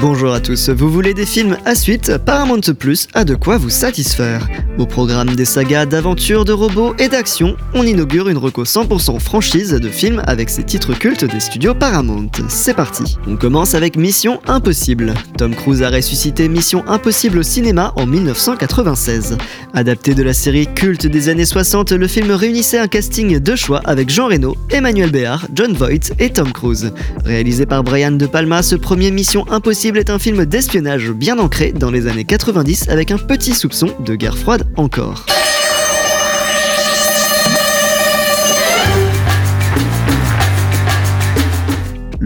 Bonjour à tous, vous voulez des films à suite Paramount Plus a de quoi vous satisfaire. Au programme des sagas d'aventures, de robots et d'action, on inaugure une reco 100% franchise de films avec ses titres cultes des studios Paramount. C'est parti On commence avec Mission Impossible. Tom Cruise a ressuscité Mission Impossible au cinéma en 1996. Adapté de la série culte des années 60, le film réunissait un casting de choix avec Jean Reno, Emmanuel Béard, John Voight et Tom Cruise. Réalisé par Brian De Palma, ce premier Mission Impossible est un film d'espionnage bien ancré dans les années 90 avec un petit soupçon de guerre froide encore.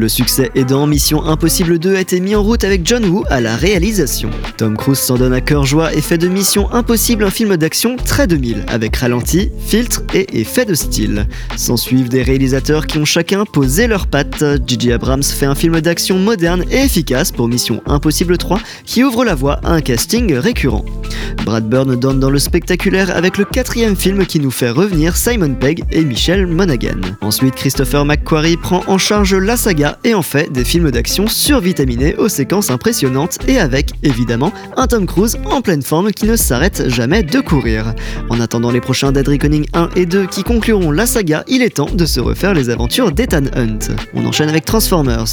Le succès aidant, Mission Impossible 2 a été mis en route avec John Woo à la réalisation. Tom Cruise s'en donne à cœur joie et fait de Mission Impossible un film d'action très 2000, avec ralenti, filtre et effet de style. S'en suivent des réalisateurs qui ont chacun posé leurs pattes. Gigi Abrams fait un film d'action moderne et efficace pour Mission Impossible 3 qui ouvre la voie à un casting récurrent. Brad Byrne donne dans le spectaculaire avec le quatrième film qui nous fait revenir Simon Pegg et Michelle Monaghan. Ensuite, Christopher McQuarrie prend en charge la saga et en fait des films d'action survitaminés aux séquences impressionnantes et avec, évidemment, un Tom Cruise en pleine forme qui ne s'arrête jamais de courir. En attendant les prochains Dead Reckoning 1 et 2 qui concluront la saga, il est temps de se refaire les aventures d'Ethan Hunt. On enchaîne avec Transformers.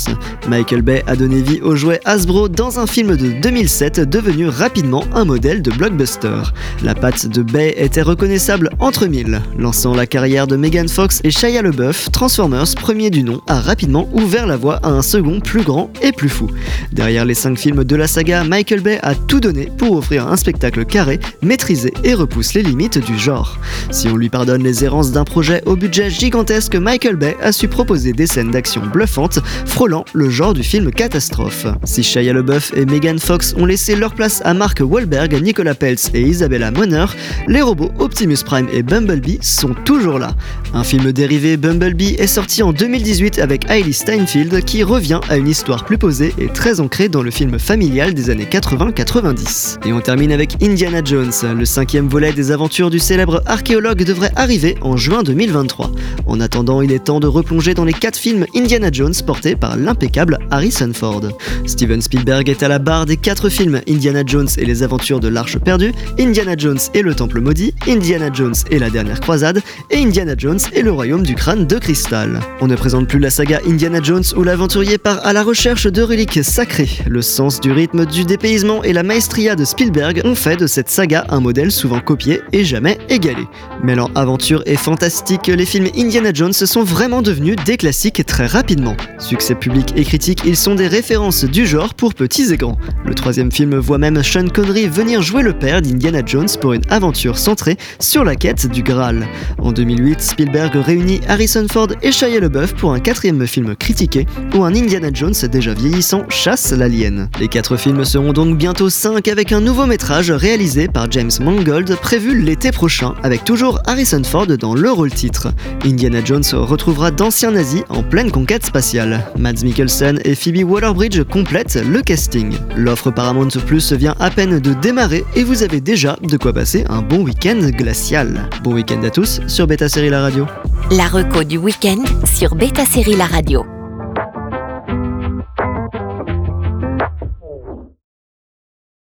Michael Bay a donné vie au jouet Hasbro dans un film de 2007 devenu rapidement un modèle de blockbuster. La patte de Bay était reconnaissable entre mille. Lançant la carrière de Megan Fox et Shia LeBeouf, Transformers, premier du nom, a rapidement ouvert la voie à un second plus grand et plus fou. Derrière les 5 films de la saga, Michael Bay a tout donné pour offrir un spectacle carré, maîtrisé et repousse les limites du genre. Si on lui pardonne les errances d'un projet au budget gigantesque, Michael Bay a su proposer des scènes d'action bluffantes, frôlant le genre du film catastrophe. Si Shia LeBeouf et Megan Fox ont laissé leur place à Mark Wahlberg, Nicolas Peltz et Isabella Moner, les robots Optimus Prime et Bumblebee sont toujours là. Un film dérivé Bumblebee est sorti en 2018 avec Hailey Steinfeld qui revient à une histoire plus posée et très ancrée dans le film familial des années 80-90. Et on termine avec Indiana Jones, le cinquième volet des aventures du célèbre archéologue devrait arriver en juin 2023. En attendant, il est temps de replonger dans les quatre films Indiana Jones portés par l'impeccable Harrison Ford. Steven Spielberg est à la barre des quatre films Indiana Jones et les aventures de l'Arche perdue, Indiana Jones et le Temple maudit, Indiana Jones et la dernière croisade, et Indiana Jones et le royaume du crâne de cristal. On ne présente plus la saga Indiana Jones où l'aventurier part à la recherche de reliques sacrées. Le sens du rythme, du dépaysement et la maestria de Spielberg ont fait de cette saga un modèle souvent copié et jamais égalé. Mêlant aventure et fantastique, les films Indiana Jones sont vraiment devenus des classiques très rapidement. Succès public et critique, ils sont des références du genre pour petits et grands. Le troisième film voit même Sean Connery venir jouer le père d'Indiana Jones pour une aventure centrée sur la quête du Graal. En 2008, Spielberg réunit Harrison Ford et Shia LeBeouf pour un quatrième film critiqué où un Indiana Jones déjà vieillissant chasse l'alien. Les quatre films seront donc bientôt 5 avec un nouveau métrage réalisé par James Mangold prévu l'été prochain avec toujours Harrison Ford dans le rôle titre. Indiana Jones retrouvera d'anciens nazis en pleine conquête spatiale. Mads Mikkelsen et Phoebe Waller-Bridge complètent le casting. L'offre Paramount Plus vient à peine de démarrer et vous avez déjà de quoi passer un bon week-end glacial. Bon week-end à tous sur Beta Série La Radio. La reco du week-end sur Beta Série La Radio.